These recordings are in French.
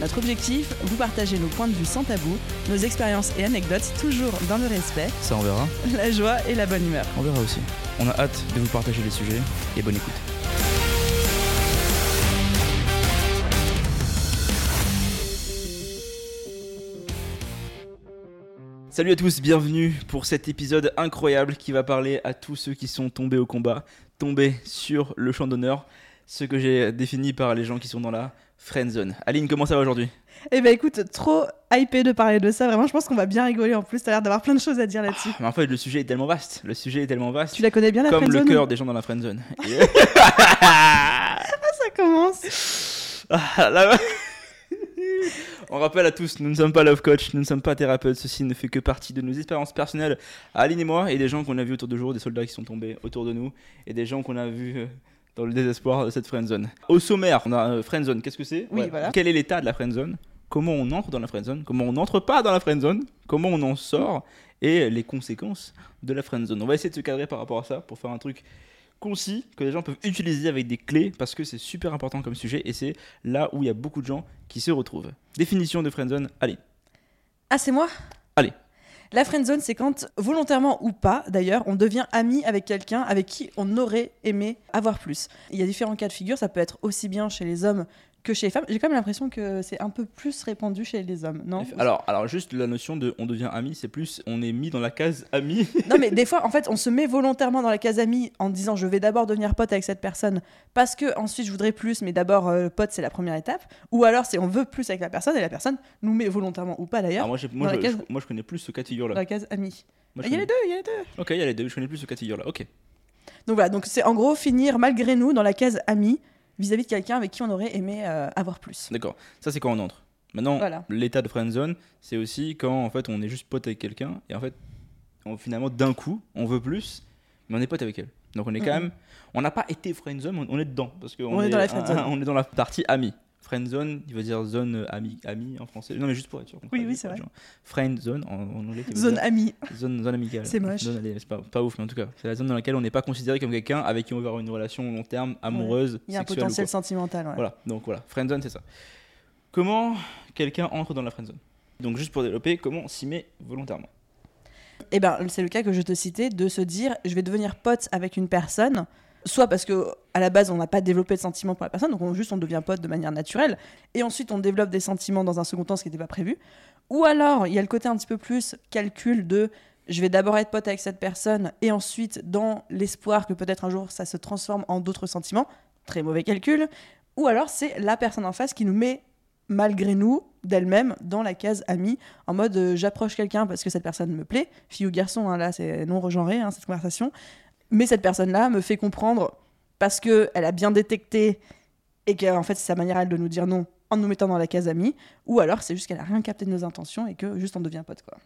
Notre objectif, vous partager nos points de vue sans tabou, nos expériences et anecdotes toujours dans le respect, Ça on verra, la joie et la bonne humeur. on verra aussi. On a hâte de vous partager les sujets et bonne écoute. Salut à tous, bienvenue pour cet épisode incroyable qui va parler à tous ceux qui sont tombés au combat, tombés sur le champ d'honneur, ce que j'ai défini par les gens qui sont dans la friend zone. Aline, comment ça va aujourd'hui? Eh ben écoute, trop hypé de parler de ça, vraiment je pense qu'on va bien rigoler. En plus, t'as l'air d'avoir plein de choses à dire là-dessus. Mais en fait, le sujet est tellement vaste, le sujet est tellement vaste, Tu la connais bien la comme le friendzone cœur des gens dans la friend zone. Ça commence. Ah, là- On rappelle à tous, nous ne sommes pas love coach, nous ne sommes pas thérapeutes, ceci ne fait que partie de nos expériences personnelles, Aline et moi, et des gens qu'on a vus autour de jour, des soldats qui sont tombés autour de nous, et des gens qu'on a vus euh, dans le désespoir de cette friendzone. Au sommaire, on a euh, friendzone, qu'est-ce que c'est Oui, voilà. Quel est l'état de la friendzone Comment on entre dans la friendzone Comment on n'entre pas dans la friendzone Comment on en sort? Et les conséquences de la friendzone. On va essayer de se cadrer par rapport à ça pour faire un truc concis que les gens peuvent utiliser avec des clés parce que c'est super important comme sujet et c'est là où il y a beaucoup de gens qui se retrouvent. Définition de friendzone, allez. Ah, c'est moi? Allez. La friendzone, c'est quand, volontairement ou pas d'ailleurs, on devient ami avec quelqu'un avec qui on aurait aimé avoir plus. Il y a différents cas de figure, ça peut être aussi bien chez les hommes que chez les femmes. J'ai quand même l'impression que c'est un peu plus répandu chez les hommes, non? Alors, alors juste la notion de on devient ami, c'est plus on est mis dans la case ami. Non, mais des fois, en fait, on se met volontairement dans la case ami en disant je vais d'abord devenir pote avec cette personne parce que ensuite je voudrais plus, mais d'abord euh, pote c'est la première étape. Ou alors c'est on veut plus avec la personne et la personne nous met volontairement ou pas d'ailleurs moi, j'ai- moi, case- je- moi je connais plus ce cas de figure dans là. la case ami. Moi, je Il y a les deux, il y a les deux. Ok, il y a les deux, je connais plus ce cas de figure là. Ok. Donc voilà, donc c'est en gros finir malgré nous dans la case ami vis-à-vis de quelqu'un avec qui on aurait aimé euh, avoir plus. D'accord. Ça c'est quand on entre. Maintenant, Voilà. l'état de friendzone, c'est aussi quand en fait on est juste pote avec quelqu'un et en fait on- finalement d'un coup on veut plus, mais on est pote avec elle. Donc on est quand même, on n'a pas été friendzone, on, on est dedans parce qu'on On est dans la friendzone. on est dans la partie ami. Friendzone, il veut dire zone euh, ami, ami en français. Non mais juste pour être sûr. Oui, oui, c'est vrai. genre. Friendzone en, en anglais. Zone dire ami. Zone, zone amicale. C'est moche. Zone- c'est pas, pas ouf, mais en tout cas, c'est la zone dans laquelle on n'est pas considéré comme quelqu'un avec qui on veut avoir une relation long terme, amoureuse, Il y a un potentiel sentimental. ouais. Voilà, donc voilà, friendzone, c'est ça. Comment quelqu'un entre dans la friendzone Donc juste pour développer, comment on s'y met volontairement? Eh ben, c'est le cas que je te citais, de se dire je vais devenir pote avec une personne, soit parce que à la base on n'a pas développé de sentiments pour la personne, donc on, juste on devient pote de manière naturelle, et ensuite on développe des sentiments dans un second temps, ce qui n'était pas prévu. Ou alors il y a le côté un petit peu plus calcul de je vais d'abord être pote avec cette personne, et ensuite dans l'espoir que peut-être un jour ça se transforme en d'autres sentiments, très mauvais calcul. Ou alors c'est la personne en face qui nous met malgré nous, d'elle-même, dans la case amie, en mode euh, j'approche quelqu'un parce que cette personne me plaît, fille ou garçon, hein, là c'est non regenré hein, cette conversation, mais cette personne-là me fait comprendre parce que elle a bien détecté et qu'en fait c'est sa manière à elle de nous dire non en nous mettant dans la case amie, ou alors c'est juste qu'elle a rien capté de nos intentions et que juste on devient pote quoi.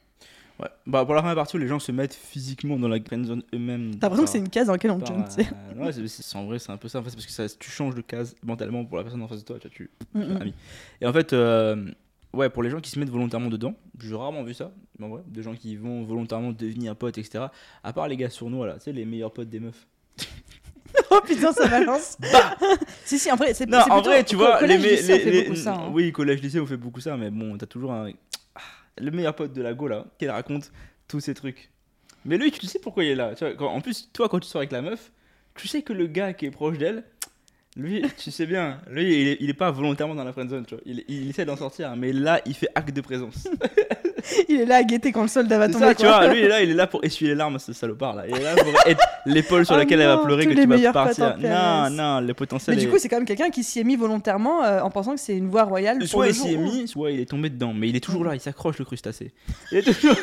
Ouais. Bah, pour la première partie où les gens se mettent physiquement dans la friendzone eux-mêmes. T'as l'impression que c'est une case dans laquelle on te jump, euh, ouais, c'est- en vrai, c'est un peu ça. En fait, c'est parce que ça, tu changes de case mentalement pour la personne en face de toi. Tu, vois, tu- Mm, ami. Et en fait, euh, ouais, pour les gens qui se mettent volontairement dedans, j'ai rarement vu ça, mais en vrai, des gens qui vont volontairement devenir potes, etc. À part les gars sournois, là, tu sais, les meilleurs potes des meufs. oh putain, ça balance Si, si, en vrai, c'est Non, en plutôt- vrai, tu vois, collège, les, lycée, on les- fait les- beaucoup ça, hein. oui, collège, lycée, on fait beaucoup ça, mais bon, t'as toujours un. Ah, Le meilleur pote de la go, là, qui raconte tous ces trucs. Mais lui, tu sais pourquoi il est là. Tu vois, quand- en plus, toi, quand tu sors avec la meuf, tu sais que le gars qui est proche d'elle, lui, tu sais bien, lui, il est, il est pas volontairement dans la friendzone, tu vois. Il, il essaie d'en sortir, mais là, il fait acte de présence. Il est là à guetter quand le soldat va tomber. ça, tu vois, lui, il est là, il est là pour essuyer les larmes, ce salopard, là. Il est là pour être l'épaule sur Oh laquelle elle va pleurer que tu vas partir. Non, non, le potentiel Mais du est- coup, c'est quand même quelqu'un qui s'y est mis volontairement euh, en pensant que c'est une voie royale. pour Soit il s'y est mis, soit il est tombé dedans. Mais il est toujours là, il s'accroche le crustacé. Il est toujours.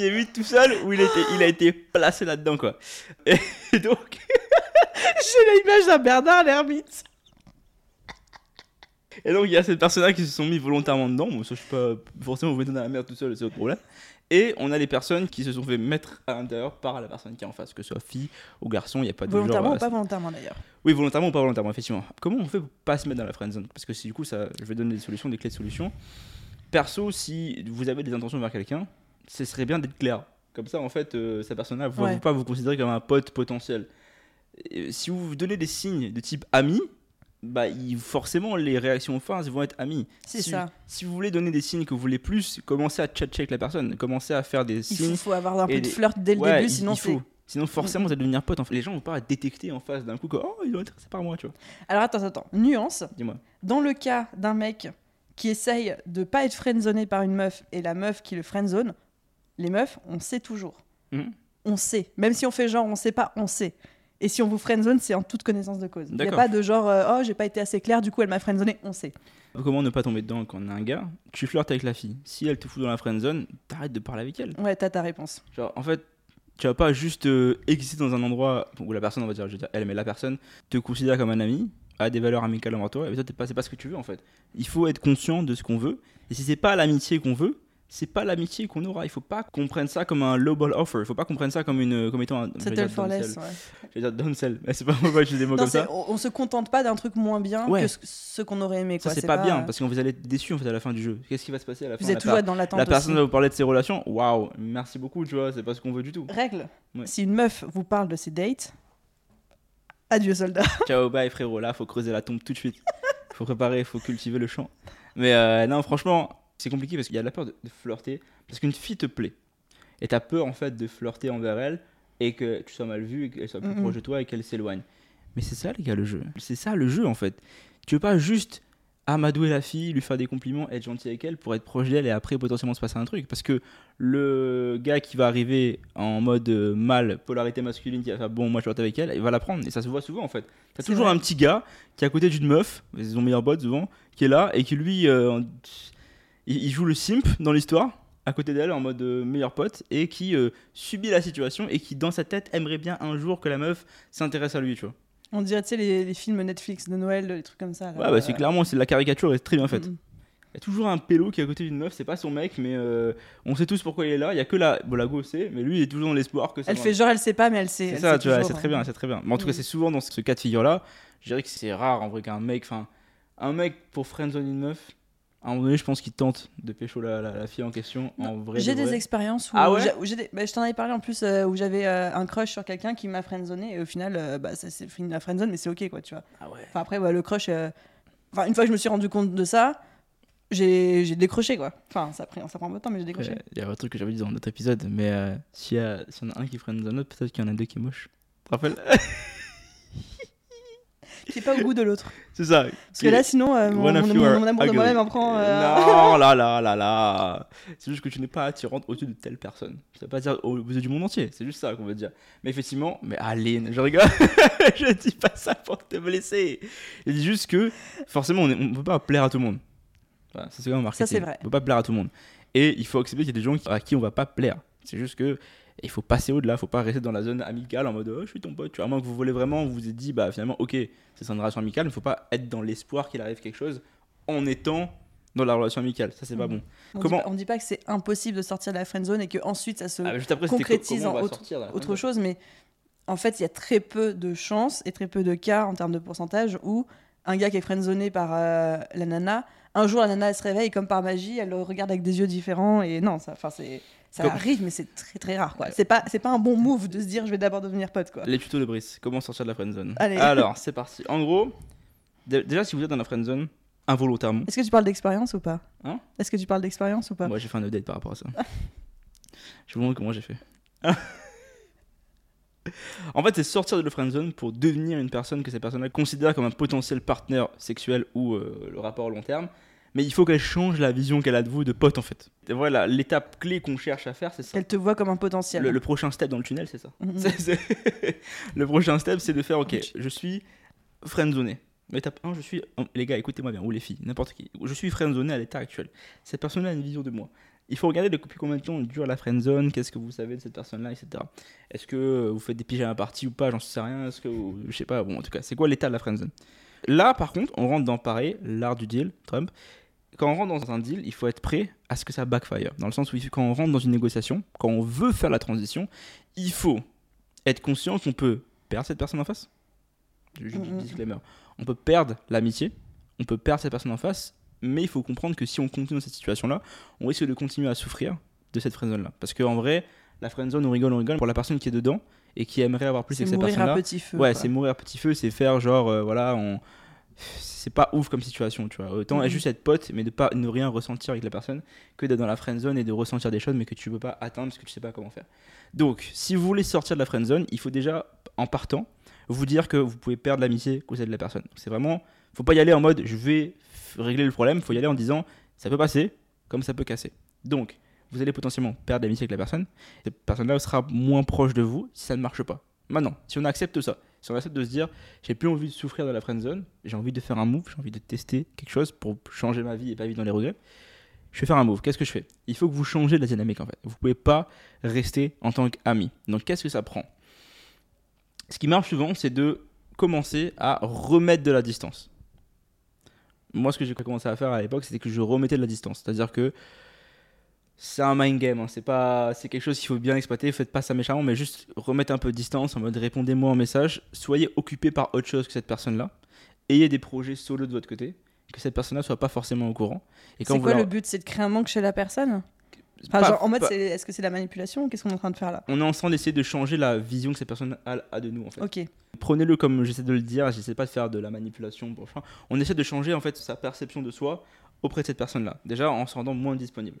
Il est mis tout seul ou il, était, il a été placé là-dedans, quoi. Et donc. J'ai l'image d'un Bernard l'ermite. Et donc, il y a ces personnes-là qui se sont mis volontairement dedans. Bon, ça, je suis pas forcément vous dans la merde tout seul, c'est votre problème. Et on a les personnes qui se sont fait mettre à l'intérieur par la personne qui est en face, que ce soit fille ou garçon, il n'y a pas de Volontairement genre. ou pas euh, volontairement d'ailleurs. Oui, volontairement ou pas volontairement, effectivement. Comment on fait pour pas se mettre dans la friendzone Parce que si du coup, ça, je vais donner des solutions, des clés de solutions. Perso, si vous avez des intentions vers quelqu'un, ce serait bien d'être clair. Comme ça, en fait, euh, cette personne-là ne va Ouais. pas vous considérer comme un pote potentiel. Et si vous vous donnez des signes de type ami, bah, il- forcément, les réactions en face vont être amis. C'est si, ça. Si vous voulez donner des signes que vous voulez plus, commencez à tchatcher avec la personne. Commencez à faire des Il signes. faut, faut avoir un peu de flirt dès le Ouais, début, il- sinon il c'est. Sinon, forcément, vous allez devenir pote. En fait, les gens vont pas détecter en face d'un coup que oh, il est intéressé par moi, tu vois. Alors attends, attends. Nuance. Dis-moi. Dans le cas d'un mec qui essaye de pas être friendzoné par une meuf et la meuf qui le friendzone, les meufs, on sait toujours. Mhm. On sait. Même si on fait genre on sait pas, on sait. Et si on vous friendzone, c'est en toute connaissance de cause. Il n'y a pas de genre euh, oh j'ai pas été assez clair, du coup elle m'a friendzoné, on sait. Comment ne pas tomber dedans quand on est un gars Tu flirtes avec la fille. Si elle te fout dans la friendzone, t'arrêtes de parler avec elle. Ouais, t'as ta réponse. Genre, en fait, tu vas pas juste euh, exister dans un endroit où la personne, on va dire, je veux dire elle, mais la personne te considère comme un ami, a des valeurs amicales envers toi, et toi, t'es pas, c'est pas ce que tu veux en fait. Il faut être conscient de ce qu'on veut, et si c'est pas l'amitié qu'on veut, c'est pas l'amitié qu'on aura. Il faut pas qu'on prenne ça comme un lowball offer. Il faut pas qu'on prenne ça comme une, comme étant un. Settle for less. ouais. Je vais dire downsell, mais c'est pas moi, je dis des mots Non, comme ça. on, on se contente pas d'un truc moins bien Ouais. que ce, ce qu'on aurait aimé. Ça quoi. c'est pas, bien parce que vous allez être déçu en fait à la fin du jeu. Qu'est-ce qui va se passer à la fin Vous êtes toujours dans l'attente. La personne aussi. va vous parler de ses relations? Waouh, merci beaucoup, tu vois, c'est pas ce qu'on veut du tout. Règle Ouais. si une meuf vous parle de ses dates, adieu soldat. Ciao, bye frérot, là faut creuser la tombe tout de suite. Faut préparer, faut cultiver le champ. Mais euh, non, franchement, c'est compliqué parce qu'il y a de la peur de, de flirter. Parce qu'une fille te plaît. Et t'as peur en fait de flirter envers elle et que tu sois mal vu et qu'elle soit plus proche de toi et qu'elle s'éloigne. Mais c'est ça les gars le jeu. C'est ça le jeu en fait. Tu veux pas juste amadouer la fille, lui faire des compliments, être gentil avec elle pour être proche d'elle et après potentiellement se passer un truc. Parce que le gars qui va arriver en mode euh, mâle, polarité masculine, qui va faire bon, moi je flirte avec elle, il va la prendre. Et ça se voit souvent en fait. T'as toujours vrai. un petit gars qui est à côté d'une meuf, c'est son meilleur pote souvent, qui est là et qui lui, euh, il, il joue le simp dans l'histoire à côté d'elle en mode euh, meilleur pote et qui euh, subit la situation et qui dans sa tête aimerait bien un jour que la meuf s'intéresse à lui, tu vois. On dirait, tu sais, les, les films Netflix de Noël, les trucs comme ça. là. Ouais, bah, c'est clairement, c'est la caricature est très bien faite. Mm. Il y a toujours un pélo qui est à côté d'une meuf, c'est pas son mec, mais euh, on sait tous pourquoi il est là. Il y a que la, bon, la go sait, mais lui il est toujours dans l'espoir que ça Elle va- fait genre, elle sait pas, mais elle sait. C'est ça, sait tu vois, c'est très hein. bien, c'est très bien. Mais en tout cas, Mm. c'est souvent dans ce cas de figure-là. Je dirais que c'est rare en vrai qu'un mec, enfin, un mec pour friendzone une meuf, à un moment donné, je pense qu'il tente de pécho la, la, la fille en question en vrai. J'ai de des expériences où, Ah ouais où des- bah, je t'en avais parlé en plus euh, où j'avais euh, un crush sur quelqu'un qui m'a friendzoné et au final euh, bah, ça s'est fini la friendzone mais c'est ok quoi tu vois. Ah ouais. Enfin après le crush enfin une fois que je me suis rendu compte de ça j'ai j'ai décroché quoi. Enfin ça prend ça prend un peu de temps mais j'ai décroché. Il y a un truc que j'avais dit dans notre épisode, mais s'il y, a- s'il y en a un qui friendzone l'autre, peut-être qu'il y en a deux qui est moche. Tu te rappelles? Qui est pas au goût de l'autre. C'est ça. Parce que là sinon euh, mon, mon- mon- amour de moi-même en prend euh, Non, là, là, là, là. C'est juste que tu n'es pas attirante au-dessus de telle personne. Ça veut pas dire au bout du monde entier. C'est juste ça qu'on veut dire. Mais effectivement, mais Aline, je rigole. je dis pas ça pour te blesser. Je dis juste que forcément, on ne peut pas plaire à tout le monde. Voilà, ça, c'est quand même marketing. Ça, c'est vrai. On peut pas plaire à tout le monde. Et il faut accepter qu'il y a des gens à qui on va pas plaire. C'est juste que il faut passer au-delà. faut pas rester dans la zone amicale en mode oh, je suis ton pote. Tu vois, à moins que vous voulez vraiment, vous vous êtes dit bah finalement, ok, c'est une relation amicale, mais faut pas être dans l'espoir qu'il arrive quelque chose en étant dans la relation amicale. Ça, c'est pas Mhm. bon. on, Comment- dit pas, on dit pas que c'est impossible de sortir de la friendzone et que ensuite ça se Ah, juste après, concrétise en autre- chose, mais en fait, il y a très peu de chances et très peu de cas en termes de pourcentage où un gars qui est friendzoné par euh, la nana, un jour la nana elle se réveille comme par magie, elle le regarde avec des yeux différents et non, ça, enfin c'est ça Comme- arrive, mais c'est très très rare quoi. C'est pas c'est pas un bon move de se dire je vais d'abord devenir pote quoi. Les tutos de Brice, comment sortir de la friendzone Allez. Alors, c'est parti. En gros, dé- déjà, si vous êtes dans la friendzone, involontairement, Est-ce que tu parles d'expérience ou pas Hein Est-ce que tu parles d'expérience ou pas moi j'ai fait un update par rapport à ça. je vous montre comment j'ai fait. en fait, c'est sortir de la friendzone pour devenir une personne que cette personne-là considère comme un potentiel partenaire sexuel ou euh, le rapport à long terme. Mais il faut qu'elle change la vision qu'elle a de vous de pote en fait. Et voilà, l'étape clé qu'on cherche à faire, c'est ça. Elle te voit comme un potentiel. Le, le prochain step dans le tunnel, c'est ça. Mhm. Le prochain step, c'est de faire ok, je suis friendzoné. Étape 1, je suis. oh, Les gars, écoutez-moi bien, ou les filles, n'importe qui. Je suis friendzoné à l'état actuel. Cette personne-là a une vision de moi. Il faut regarder depuis combien de temps dure la friendzone, qu'est-ce que vous savez de cette personne-là, etc. Est-ce que vous faites des pyjamas parties ou pas, j'en sais rien. Est-ce que. vous- Je sais pas, bon, en tout cas, c'est quoi l'état de la friendzone Là, par contre, on rentre dans pareil, l'art du deal, Trump. Quand on rentre dans un deal, il faut être prêt à ce que ça backfire. Dans le sens où quand on rentre dans une négociation, quand on veut faire la transition, il faut être conscient qu'on peut perdre cette personne en face. Juste Mhm. disclaimer. On peut perdre l'amitié, on peut perdre cette personne en face, mais il faut comprendre que si on continue dans cette situation-là, on risque de continuer à souffrir de cette friendzone-là. Parce qu'en vrai, la friendzone, on rigole, on rigole. Pour la personne qui est dedans et qui aimerait avoir plus C'est avec cette mourir personne-là, à petit feu. Ouais, c'est mourir à petit feu, c'est faire genre, euh, voilà, on... c'est pas ouf comme situation, tu vois. Autant Mhm. juste être pote, mais de pas ne rien ressentir avec la personne, que d'être dans la friend zone et de ressentir des choses, mais que tu peux pas atteindre parce que tu sais pas comment faire. Donc, si vous voulez sortir de la friend zone, il faut déjà, en partant, vous dire que vous pouvez perdre l'amitié cause de la personne. C'est vraiment, faut pas y aller en mode, je vais régler le problème, faut y aller en disant, ça peut passer, comme ça peut casser. Donc, vous allez potentiellement perdre l'amitié avec la personne. Cette personne-là sera moins proche de vous si ça ne marche pas. Maintenant, si on accepte ça, si on accepte de se dire, j'ai plus envie de souffrir dans la friend zone, j'ai envie de faire un move, j'ai envie de tester quelque chose pour changer ma vie et pas vivre dans les regrets, je vais faire un move. Qu'est-ce que je fais? Il faut que vous changez la dynamique en fait. Vous pouvez pas rester en tant qu'ami. Donc qu'est-ce que ça prend? Ce qui marche souvent, c'est de commencer à remettre de la distance. Moi, ce que j'ai commencé à faire à l'époque, c'était que je remettais de la distance. C'est-à-dire que c'est un mind game, hein. c'est pas, c'est quelque chose qu'il faut bien exploiter. Faites pas ça méchamment, mais juste remettre un peu de distance en mode répondez-moi en message. Soyez occupé par autre chose que cette personne-là. Ayez des projets solo de votre côté, que cette personne-là soit pas forcément au courant. Et quand C'est quoi le but? C'est de créer un manque chez la personne? Enfin, pas- genre, en mode, pas- est-ce que c'est la manipulation ou qu'est-ce qu'on est en train de faire là? On est en train d'essayer de changer la vision que cette personne a, a de nous en fait. Ok. Prenez-le comme j'essaie de le dire, j'essaie pas de faire de la manipulation enfin, On essaie de changer en fait sa perception de soi auprès de cette personne-là. Déjà en se rendant moins disponible.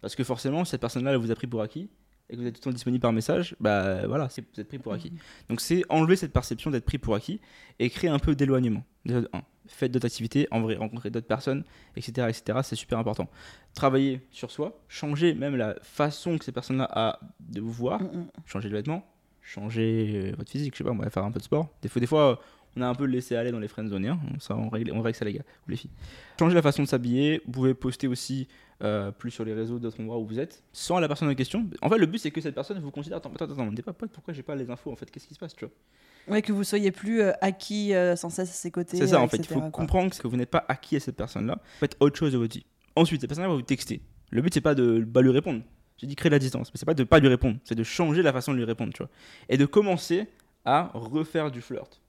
Parce que forcément, cette personne-là, elle vous a pris pour acquis et que vous êtes tout le temps disponible par message, bah voilà, c'est- vous êtes pris pour acquis. Donc c'est enlever cette perception d'être pris pour acquis et créer un peu d'éloignement. Déjà, de un, faites d'autres activités, en vrai, rencontrer d'autres personnes, etc., etc. C'est super important. Travailler sur soi, changer même la façon que ces personnes-là a de vous voir, Mm, mm. changer de vêtements, changer euh, votre physique, je sais pas, on va faire un peu de sport. Des fois, des fois, on a un peu laissé aller dans les friend zones, hein. ça on règle, on règle ça les gars, ou les filles. Changer la façon de s'habiller, vous pouvez poster aussi euh, plus sur les réseaux d'autres endroits où vous êtes, sans la personne en question. En fait, le but c'est que cette personne vous considère, attends, attends, attends, on n'est pas pote, pourquoi j'ai pas les infos en fait, qu'est-ce qui se passe, tu vois? Ouais, que vous soyez plus euh, acquis euh, sans cesse à ses côtés. C'est ça en fait, il faut quoi. comprendre que vous n'êtes pas acquis à cette personne-là, faites autre chose de votre vie. Ensuite, cette personne-là va vous texter. Le but c'est pas de pas lui répondre. J'ai dit créer la distance, mais c'est pas de pas lui répondre, c'est de changer la façon de lui répondre, tu vois. Et de commencer à refaire du flirt.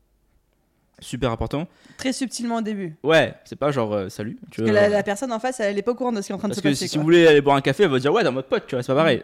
Super important. Très subtilement au début. Ouais, c'est pas genre euh, salut. Tu Parce que la, la personne en face, elle est pas au courant de ce qui est en train de Parce se que passer. si, si quoi. vous voulez aller boire un café, elle va dire ouais, dans mode pote, tu vois, c'est pas pareil.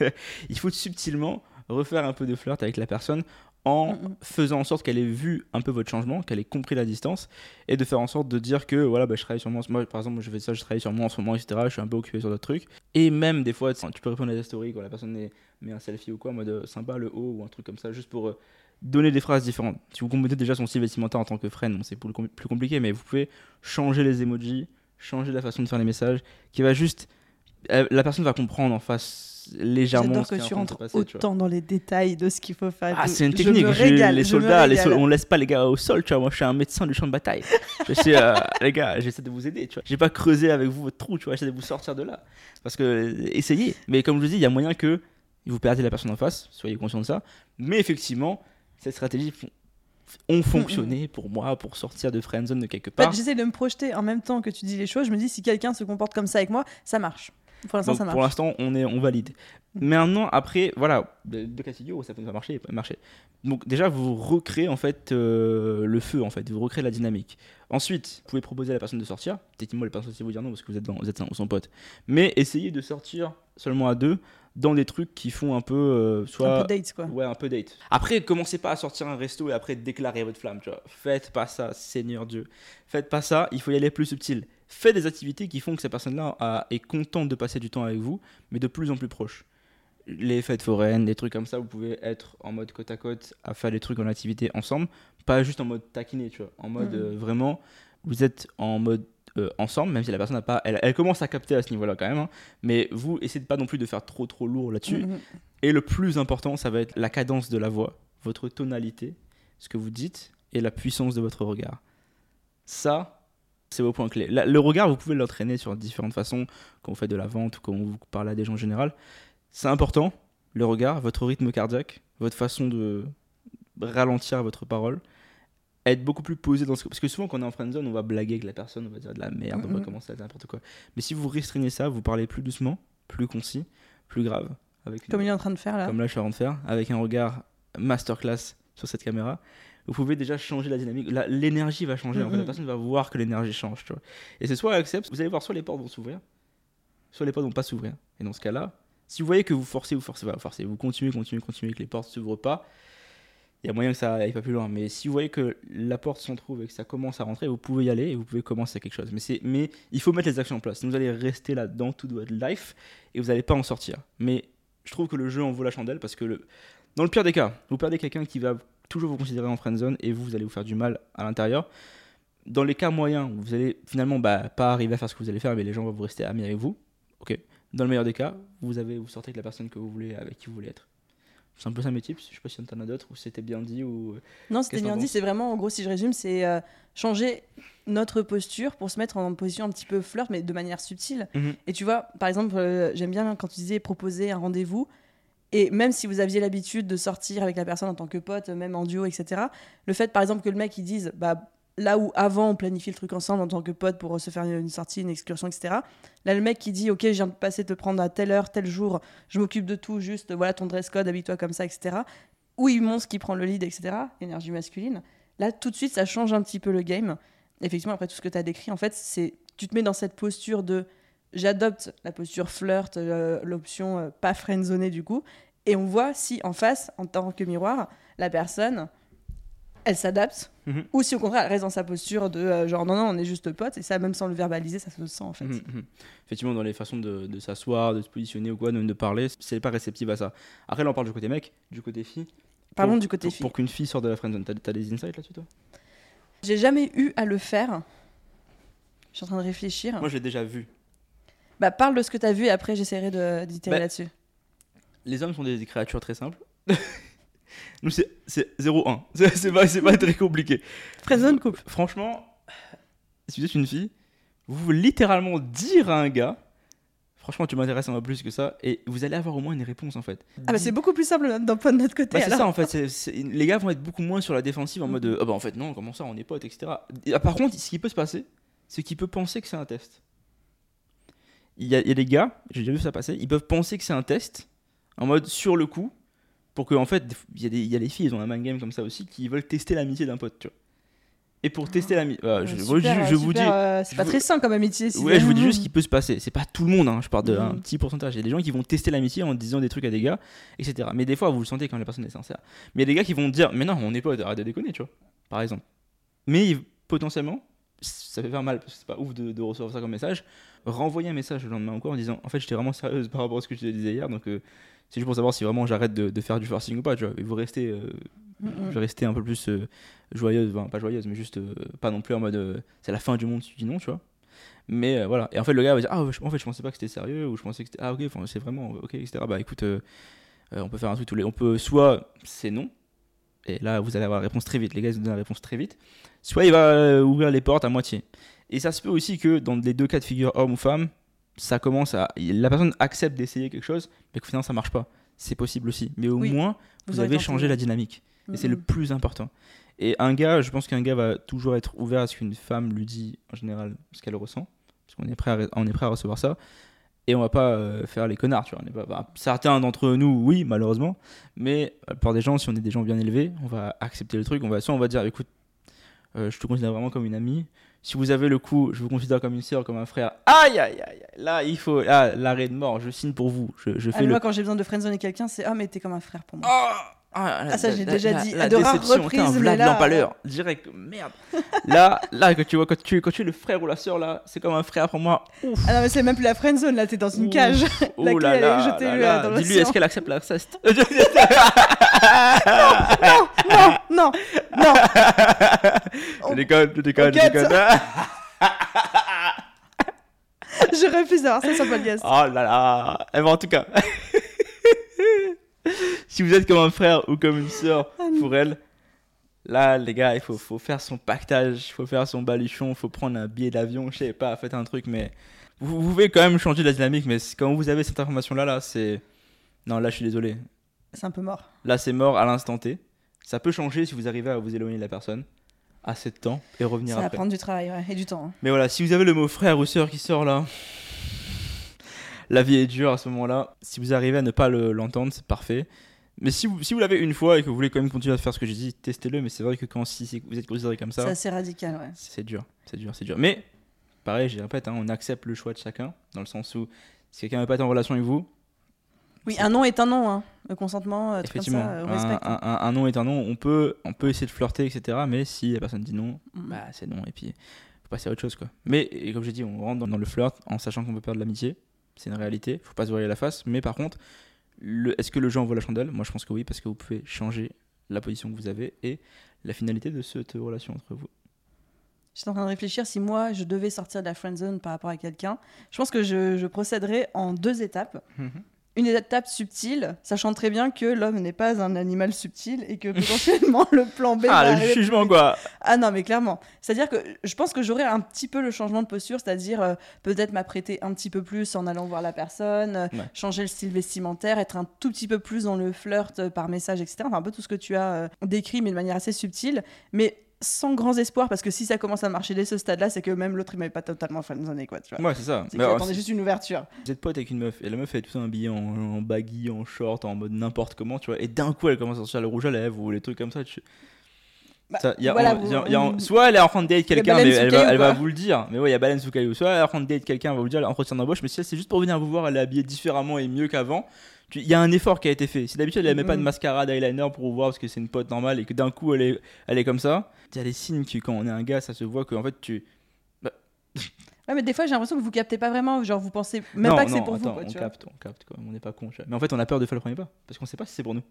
Il faut subtilement refaire un peu de flirt avec la personne en Mm, mm. faisant en sorte qu'elle ait vu un peu votre changement, qu'elle ait compris la distance et de faire en sorte de dire que voilà, bah, je travaille sur moi. Moi, par exemple, je fais ça, je travaille sur moi en ce moment, etc. Je suis un peu occupé sur d'autres trucs. Et même des fois, tu peux répondre à des stories quand la personne met un selfie ou quoi, en mode euh, sympa, le haut ou un truc comme ça, juste pour. euh, donner des phrases différentes. Si vous comprenez déjà son style vestimentaire en tant que friend, bon, c'est plus com- plus compliqué, mais vous pouvez changer les emojis, changer la façon de faire les messages, qui va juste. euh, la personne va comprendre en face légèrement. J'adore que tu rentres passer, tu autant dans les détails de ce qu'il faut faire. Ah, c'est une Je technique. je- régale, les je soldats, les régale. sol- on laisse pas les gars au sol, tu vois. Moi, je suis un médecin du champ de bataille. je sais, euh, les gars, j'essaie de vous aider, tu vois. J'ai pas creusé avec vous votre trou, tu vois. J'essaie de vous sortir de là. Parce que, essayez. Mais comme je vous dis, il y a moyen que vous perdez la personne en face. Soyez conscient de ça. Mais effectivement, ces stratégies ont fonctionné pour moi pour sortir de friendzone de quelque En fait, part. j'essaie de me projeter en même temps que tu dis les choses. Je me dis, si quelqu'un se comporte comme ça avec moi, ça marche. Pour l'instant, ça marche. pour l'instant, on, est, on valide. Mm. Maintenant, après, voilà, de, de cas de figure où ça peut pas marcher, pas marcher. Donc déjà, vous recréez en fait euh, le feu, en fait, vous recréez la dynamique. Ensuite, vous pouvez proposer à la personne de sortir. Techniquement, les personnes aussi vous dire non parce que vous êtes, dans, vous êtes son pote. Mais essayez de sortir seulement à deux dans des trucs qui font un peu euh, soit Un peu date, quoi. Ouais, un peu date. Après, commencez pas à sortir un resto et après déclarer votre flamme, tu vois. Faites pas ça, Seigneur Dieu. Faites pas ça, il faut y aller plus subtil. Faites des activités qui font que cette personne-là est contente de passer du temps avec vous, mais de plus en plus proche. Les fêtes foraines, des trucs comme ça, vous pouvez être en mode côte à côte à faire des trucs en activité ensemble, pas juste en mode taquiné, tu vois. En mode Mhm. euh, vraiment, vous êtes en mode euh, ensemble, même si la personne n'a pas. Elle, elle commence à capter à ce niveau-là quand même, hein. mais vous essayez pas non plus de faire trop trop lourd là-dessus. Mhm. Et le plus important, ça va être la cadence de la voix, votre tonalité, ce que vous dites et la puissance de votre regard. Ça, c'est vos points clés. La- le regard, vous pouvez l'entraîner sur différentes façons, quand vous faites de la vente ou quand vous parlez à des gens en général. C'est important, le regard, votre rythme cardiaque, votre façon de ralentir votre parole. Être beaucoup plus posé dans ce parce que souvent quand on est en friendzone on va blaguer avec la personne on va dire de la merde on va Mhm. commencer à dire n'importe quoi mais si vous restreignez ça vous parlez plus doucement plus concis plus grave avec une- Comme il est en train de faire là. comme là je suis en train de faire avec un regard masterclass sur cette caméra vous pouvez déjà changer la dynamique l'énergie va changer en fait. la Mhm. personne va voir que l'énergie change tu vois et c'est soit elle accepte vous allez voir soit les portes vont s'ouvrir soit les portes vont pas s'ouvrir et dans ce cas là si vous voyez que vous forcez vous forcez vous forcez vous continuez continuez continuez que les portes s'ouvrent pas il y a moyen que ça aille pas plus loin. Mais si vous voyez que la porte s'entrouvre et que ça commence à rentrer, vous pouvez y aller et vous pouvez commencer quelque chose. Mais, c'est, mais il faut mettre les actions en place. Vous allez rester là-dedans toute votre life et vous n'allez pas en sortir. Mais je trouve que le jeu en vaut la chandelle parce que dans le pire des cas, vous perdez quelqu'un qui va toujours vous considérer en friendzone et vous, vous allez vous faire du mal à l'intérieur. Dans les cas moyens, vous allez finalement bah, pas arriver à faire ce que vous allez faire, mais les gens vont vous rester amis avec vous. Ok. Dans le meilleur des cas, vous, avez, vous sortez avec la personne que vous voulez, avec qui vous voulez être. C'est un peu ça mes tips. Je sais pas si t'en as d'autres ou c'était bien dit ou. Non, c'était bien dit. C'est vraiment, en gros, si je résume, c'est euh, changer notre posture pour se mettre en position un petit peu flirt, mais de manière subtile. Mhm. Et tu vois, par exemple, euh, j'aime bien quand tu disais proposer un rendez-vous. Et même si vous aviez l'habitude de sortir avec la personne en tant que pote, même en duo, etc., le fait, par exemple, que le mec il dise, bah, là où avant on planifie le truc ensemble en tant que pote pour se faire une sortie, une excursion, etc., là le mec qui dit, ok, je viens de passer te prendre à telle heure, tel jour, je m'occupe de tout, juste voilà ton dress code, habille-toi comme ça, etc., où il montre qui prend le lead, etc., énergie masculine, là tout de suite ça change un petit peu le game. Effectivement, après tout ce que tu as décrit, en fait, c'est tu te mets dans cette posture de j'adopte la posture flirt, euh, l'option euh, pas friendzonée du coup, et on voit si en face, en tant que miroir, la personne, elle s'adapte, Mhm. ou si au contraire elle reste dans sa posture de euh, genre non, non, on est juste potes, et ça, même sans le verbaliser, ça se sent en fait. Mhm, mhm. Effectivement, dans les façons de, de s'asseoir, de se positionner ou quoi, même de parler, c'est pas réceptif à ça. Après, là, on parle du côté mec, du côté fille. Parlons Pour- du côté pour, fille. Pour qu'une fille sorte de la friendzone, t'as, t'as des insights là-dessus, toi? J'ai jamais eu à le faire. Je suis en train de réfléchir. Moi, je l'ai déjà vu. Bah, parle de ce que tu as vu et après j'essaierai de- d'itérer Bah, là-dessus. Les hommes sont des créatures très simples. Nous, c'est, c'est 0-1. C'est, pas, c'est pas très compliqué. Friendzone couple. Franchement, si vous êtes une fille, vous pouvez littéralement dire à un gars Franchement, tu m'intéresses un peu plus que ça, et vous allez avoir au moins une réponse en fait. Ah bah c'est beaucoup plus simple d'un point de notre côté Bah, c'est ça en fait, les gars vont être beaucoup moins sur la défensive en mode euh, ah bah en fait non, comment ça, on est potes, etc. Et, ah, par contre, ce qui peut se passer, c'est qu'il peut penser que c'est un test. Il y, a, il y a des gars, j'ai déjà vu ça passer, ils peuvent penser que c'est un test en mode sur le coup, pour que en fait, il y, a des, il y a des filles, ils ont un mind game comme ça aussi, qui veulent tester l'amitié d'un pote, tu vois. Et pour tester l'amitié, voilà, je, vous dis, c'est je pas vous- très sain comme amitié. si Ouais, je vous dis juste ce qui peut se passer. C'est pas tout le monde, hein. je parle d'un Mhm. petit pourcentage. Il y a des gens qui vont tester l'amitié en disant des trucs à des gars, etc. Mais des fois, vous le sentez quand la personne est sincère. Mais il y a des gars qui vont dire, mais non, on est pas, arrête de déconner, tu vois, par exemple. Mais potentiellement, ça fait faire mal parce que c'est pas ouf de, de recevoir ça comme message. Renvoyer un message le lendemain encore en disant, en fait, j'étais vraiment sérieuse par rapport à ce que je te disais hier, donc euh, c'est juste pour savoir si vraiment j'arrête de, de faire du forcing ou pas, tu vois. Et vous restez euh, Mm, je un peu plus euh, joyeuse, enfin, pas joyeuse, mais juste euh, pas non plus en mode euh, c'est la fin du monde si tu dis non, tu vois. Mais voilà, et en fait le gars va dire ah en fait je pensais pas que c'était sérieux ou je pensais que c'était ah ok, c'est vraiment ok, etc. Bah écoute, on peut faire un truc tous les, on peut soit c'est non, et là vous allez avoir la réponse très vite, les gars ils vous donnent la réponse très vite, soit il va ouvrir les portes à moitié. Et ça se peut aussi que dans les deux cas de figure homme ou femme, ça commence à la personne accepte d'essayer quelque chose, mais que finalement ça marche pas. C'est possible aussi, mais au Oui, moins vous, avez changé la dynamique. Et c'est le plus important. Et un gars, je pense qu'un gars va toujours être ouvert à ce qu'une femme lui dit en général ce qu'elle ressent. Parce qu'on est, prêt à, on est prêt à recevoir ça. Et on va pas euh, faire les connards, tu vois. On est pas, bah, certains d'entre nous, oui, malheureusement. Mais la plupart des gens, si on est des gens bien élevés, on va accepter le truc. On va, soit on va dire, écoute, euh, je te considère vraiment comme une amie. Si vous avez le coup, je vous considère comme une sœur, comme un frère. Aïe, aïe, aïe, aïe. Là, il faut. Là, l'arrêt de mort, je signe pour vous. Je, je Ah, fais mais le. moi quand j'ai besoin de friendzoner quelqu'un, c'est ah mais t'es comme un frère pour moi. Ah, ah, la- Ah, ça, j'ai déjà la- dit, La de rares reprises, mais là, l'empaleur. Direct, merde. là, là, quand tu vois, quand tu, quand tu es le frère ou la sœur, là, c'est comme un frère pour moi. Ouf. Ah non mais c'est même plus la friendzone là, t'es dans une cage. Oh La là clé, elle est jetée, là euh, là. dans Dis-lui, est-ce qu'elle accepte l'inceste non, non, non. Je déconne, je déconne, je déconne. Je refuse d'avoir ça sur podcast. Oh là là. Eh ben, en tout cas, si vous êtes comme un frère ou comme une sœur Ah pour elle, là, les gars, il faut, faut faire son pactage, il faut faire son baluchon, il faut prendre un billet d'avion, je sais pas, faites un truc, mais vous, vous pouvez quand même changer la dynamique, mais quand vous avez cette information-là, là, c'est. Non, là, je suis désolé. C'est un peu mort. Là, c'est mort à l'instant T. Ça peut changer si vous arrivez à vous éloigner de la personne. assez de temps et revenir Ça va après. prendre du travail ouais, et du temps. hein. Mais voilà, si vous avez le mot frère ou sœur qui sort là, la vie est dure à ce moment-là. Si vous arrivez à ne pas le- l'entendre, c'est parfait. Mais si vous, si vous l'avez une fois et que vous voulez quand même continuer à faire ce que j'ai dit, testez-le. Mais c'est vrai que quand si c'est- vous êtes considéré comme C'est ça, assez radical, ouais. c'est dur, c'est dur, c'est dur. Mais pareil, je répète, hein, on accepte le choix de chacun, dans le sens où si quelqu'un veut pas être en relation avec vous, Oui, un non est un non, hein. Le consentement, euh, comme effectivement, ça, on un, respecte. hein. un- un- un non est un non. On peut, on peut essayer de flirter, etc. Mais si la personne dit non, Mhm. bah c'est non. Et puis faut passer à autre chose quoi. Mais et comme j'ai dit, on rentre dans, dans le flirt en sachant qu'on peut perdre l'amitié. C'est une réalité. Faut pas se voiler la face. Mais par contre, est-ce que le jeu envoie la chandelle? Moi, je pense que oui, parce que vous pouvez changer la position que vous avez et la finalité de cette relation entre vous. J'étais en train de réfléchir si moi je devais sortir de la friend zone par rapport à quelqu'un. Je pense que je, je procéderais en deux étapes. Une étape subtile, sachant très bien que l'homme n'est pas un animal subtil et que potentiellement le plan B. Ah, le jugement quoi Ah non, mais clairement. C'est-à-dire que je pense que j'aurais un petit peu le changement de posture, c'est-à-dire euh, peut-être m'apprêter un petit peu plus en allant voir la personne, euh, Ouais. changer le style vestimentaire, être un tout petit peu plus dans le flirt euh, par message, etc. Enfin, un peu tout ce que tu as décrit, mais de manière assez subtile. Mais sans grands espoirs, parce que si ça commence à marcher dès ce stade-là, c'est que même l'autre, il m'avait pas totalement friendzoné, quoi, tu vois. Ouais, c'est ça. C'est attendait juste une ouverture. Vous êtes pote avec une meuf et la meuf elle est tout habillée en, en baggy, en short, en mode n'importe comment, tu vois. Et d'un coup elle commence à sortir le rouge à lèvres ou les trucs comme ça. tu- Bah, Ça, y a- voilà, en- vous- y a- y a en- vous- soit elle est en train de date quelqu'un, mais elle, va, elle va vous le dire. Mais ouais, il y a baleine sous caillou. Soit elle est en train de date quelqu'un, elle va vous le dire, entretien d'embauche. Mais si elle, c'est juste pour venir vous voir, elle est habillée différemment et mieux qu'avant. Tu- Il y a un effort qui a été fait. Si d'habitude elle met pas de Mhm. mascara, d'eyeliner pour voir parce que c'est une pote normale et que d'un coup elle est, elle est comme ça, il y a des signes que quand on est un gars, ça se voit que en fait tu. Ouais, mais des fois, j'ai l'impression que vous captez pas vraiment, genre vous pensez même non, pas que c'est pour attends, vous, quoi, on tu vois. capte, on capte quand même, on n'est pas con. vois. Mais en fait, on a peur de faire le premier pas parce qu'on sait pas si c'est pour nous.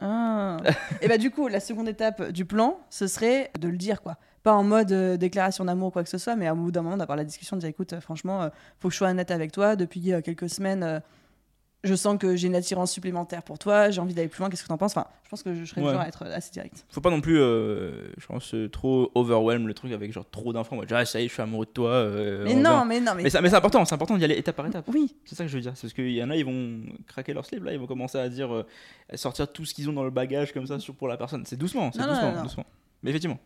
Ah. et bah du coup, la seconde étape du plan, ce serait de le dire quoi. Pas en mode euh, déclaration d'amour ou quoi que ce soit, mais à bout d'un moment d'avoir la discussion de dire écoute, euh, franchement, euh, faut que je sois honnête avec toi. Depuis euh, quelques semaines, euh, je sens que j'ai une attirance supplémentaire pour toi. J'ai envie d'aller plus loin. Qu'est-ce que t'en penses? Enfin, je pense que je serais du Ouais. genre à être assez direct. Faut pas non plus, euh, je pense, euh, trop overwhelm le truc avec genre trop d'infos. Moi, ah, ça y est, je suis amoureux de toi. euh, mais on non, mais non, mais, Mais, ça- mais c'est important, c'est important d'y aller étape par étape. oui. C'est ça que je veux dire. C'est parce qu'il y en a, ils vont craquer leur slip là, ils vont commencer à dire, à sortir tout ce qu'ils ont dans le bagage comme ça sur, pour la personne. C'est doucement, c'est doucement, non, doucement. Mais effectivement.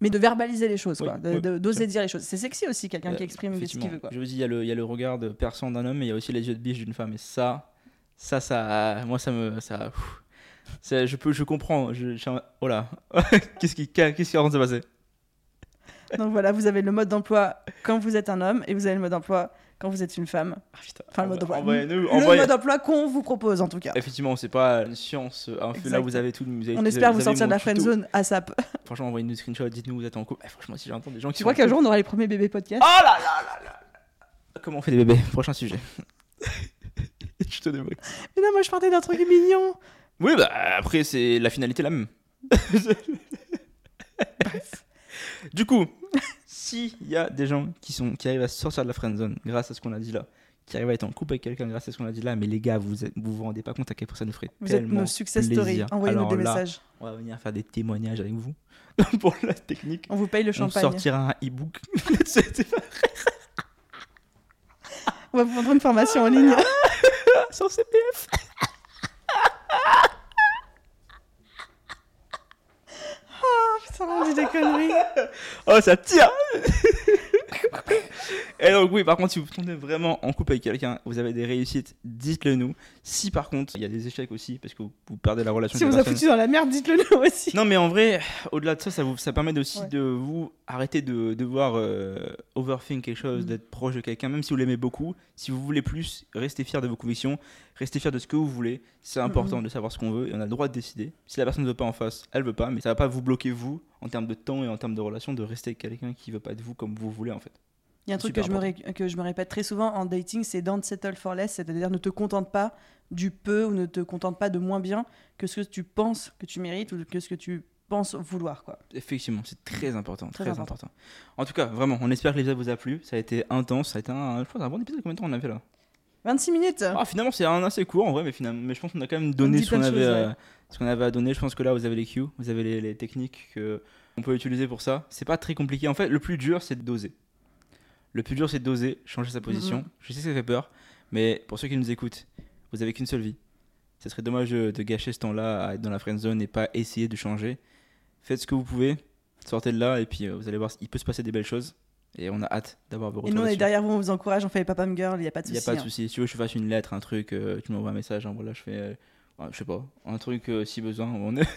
Mais de verbaliser les choses, Oui, quoi. Oui, D'oser dire les choses. C'est sexy aussi, quelqu'un Euh, qui exprime ce qu'il veut, quoi. Je vous dis, il y, a le- il y a le regard perçant d'un homme, mais il y a aussi les yeux de biche d'une femme. Et ça, ça, ça, moi, ça me, ça, je peux, je comprends. Je, je oh là, qu'est-ce qui, qu'est-ce qui est en train de se passer? Donc voilà, vous avez le mode d'emploi quand vous êtes un homme et vous avez le mode d'emploi quand vous êtes une femme. Ah, putain. Enfin, le mode d'emploi. Envoyez-nous, Le envoyez- mode d'emploi qu'on vous propose en tout cas. Effectivement, c'est pas une science. infuse. Là, vous avez tout. Vous avez- On espère vous vous sortir de la friend zone à SAP. Franchement, envoyez-nous des screenshots. Dites-nous, vous êtes en couple. Eh, franchement, si j'entends des gens qui sont crois qu'un jour on aura les premiers bébés podcast Oh là là là là Comment on fait des bébés? Prochain sujet. Te débrouille. Mais non, moi je partais d'un truc mignon. Oui, bah après, c'est la finalité la même. Du coup, s'il y a des gens qui, sont, qui arrivent à sortir de la friendzone grâce à ce qu'on a dit là, qui arrivent à être en couple avec quelqu'un grâce à ce qu'on a dit là, mais les gars, vous êtes- vous vous rendez pas compte à quel point ça nous ferait Vous êtes tellement nos success plaisir. Envoyez-nous des là, messages. On va venir faire des témoignages avec vous pour la technique. On vous paye le On champagne. sortira un e-book. On va vous vendre une formation en ligne. Sans CPF. Putain, on dit des conneries. Oh, ça tire Et donc, oui, par contre, si vous tombez vraiment en couple avec quelqu'un, vous avez des réussites, dites-le nous. Si par contre, il y a des échecs aussi, parce que vous, vous perdez la relation Si avec vous personne. foutu dans la merde, dites-le nous aussi. Non, mais en vrai, au-delà de ça, ça, vous, ça permet aussi Ouais. de vous arrêter de devoir euh, overthink quelque chose, Mm. d'être proche de quelqu'un, même si vous l'aimez beaucoup. Si vous voulez plus, restez fier de vos convictions, restez fier de ce que vous voulez. C'est important de savoir ce qu'on veut et on a le droit de décider. Si la personne ne veut pas en face, elle veut pas, mais ça va pas vous bloquer vous en termes de temps et en termes de relation de rester avec quelqu'un qui veut pas de vous comme vous voulez en fait. Il y a un truc que je, me ré- que je me répète très souvent en dating, c'est don't settle for less, c'est-à-dire ne te contente pas du peu ou ne te contente pas de moins bien que ce que tu penses que tu mérites ou que ce que tu penses vouloir. Quoi. Effectivement, c'est très important, Très très, important. important. En tout cas, vraiment, on espère que l'épisode vous a plu. Ça a été intense, ça a été un, je pense, un bon épisode. Combien de temps on a fait là? 26 minutes Ah, finalement, c'est un assez court en vrai, mais, finalement, mais je pense qu'on a quand même donné dit ce qu'on plein de avait, choses, euh, ce qu'on avait à donner. Je pense que là, vous avez les cues, vous avez les, les techniques qu'on peut utiliser pour ça. C'est pas très compliqué. En fait, le plus dur, c'est de doser. Le plus dur, c'est doser, changer sa position. Mhm. Je sais que ça fait peur, mais pour ceux qui nous écoutent, vous avez qu'une seule vie. Ce serait dommage de, gâcher ce temps-là à être dans la friend zone et pas essayer de changer. Faites ce que vous pouvez. Sortez de là et puis euh, vous allez voir, il peut se passer des belles choses. Et on a hâte d'avoir vos Et retours. nous, on est derrière vous, on vous encourage, on fait les papam girl, il n'y a pas de Il n'y a souci. pas de hein. souci. Si tu veux que je fasse une lettre, un truc, euh, tu m'envoies un message, hein, voilà, je fais. euh, je sais pas, un truc euh, si besoin. On est...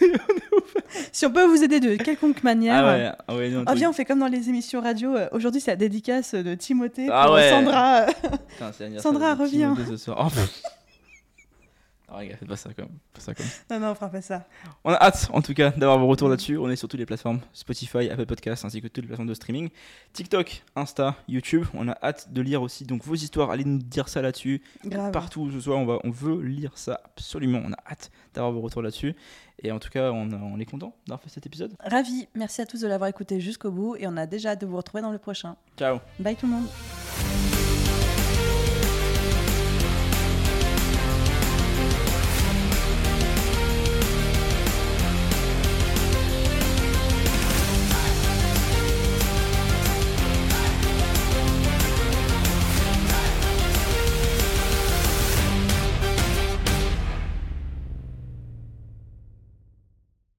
Si on peut vous aider de quelconque manière. Ah ouais, ah ouais, non, truc- viens, on fait comme dans les émissions radio. euh, Aujourd'hui, c'est la dédicace de Timothée Ah pour ouais. Sandra. Putain, Sandra, ce soir. Oh, pff. Ah, regarde, faites pas ça comme, pas ça comme. non, non, on fera pas ça. On a hâte, en tout cas, d'avoir vos retours là-dessus. On est sur toutes les plateformes Spotify, Apple Podcasts, ainsi que toutes les plateformes de streaming. TikTok, Insta, YouTube. On a hâte de lire aussi donc vos histoires. Allez nous dire ça là-dessus. Partout où ce soit, on, va, on veut lire ça absolument. On a hâte d'avoir vos retours là-dessus. Et en tout cas, on, on est content d'avoir fait cet épisode. Ravi. Merci à tous de l'avoir écouté jusqu'au bout et on a déjà hâte de vous retrouver dans le prochain. Ciao Bye tout le monde.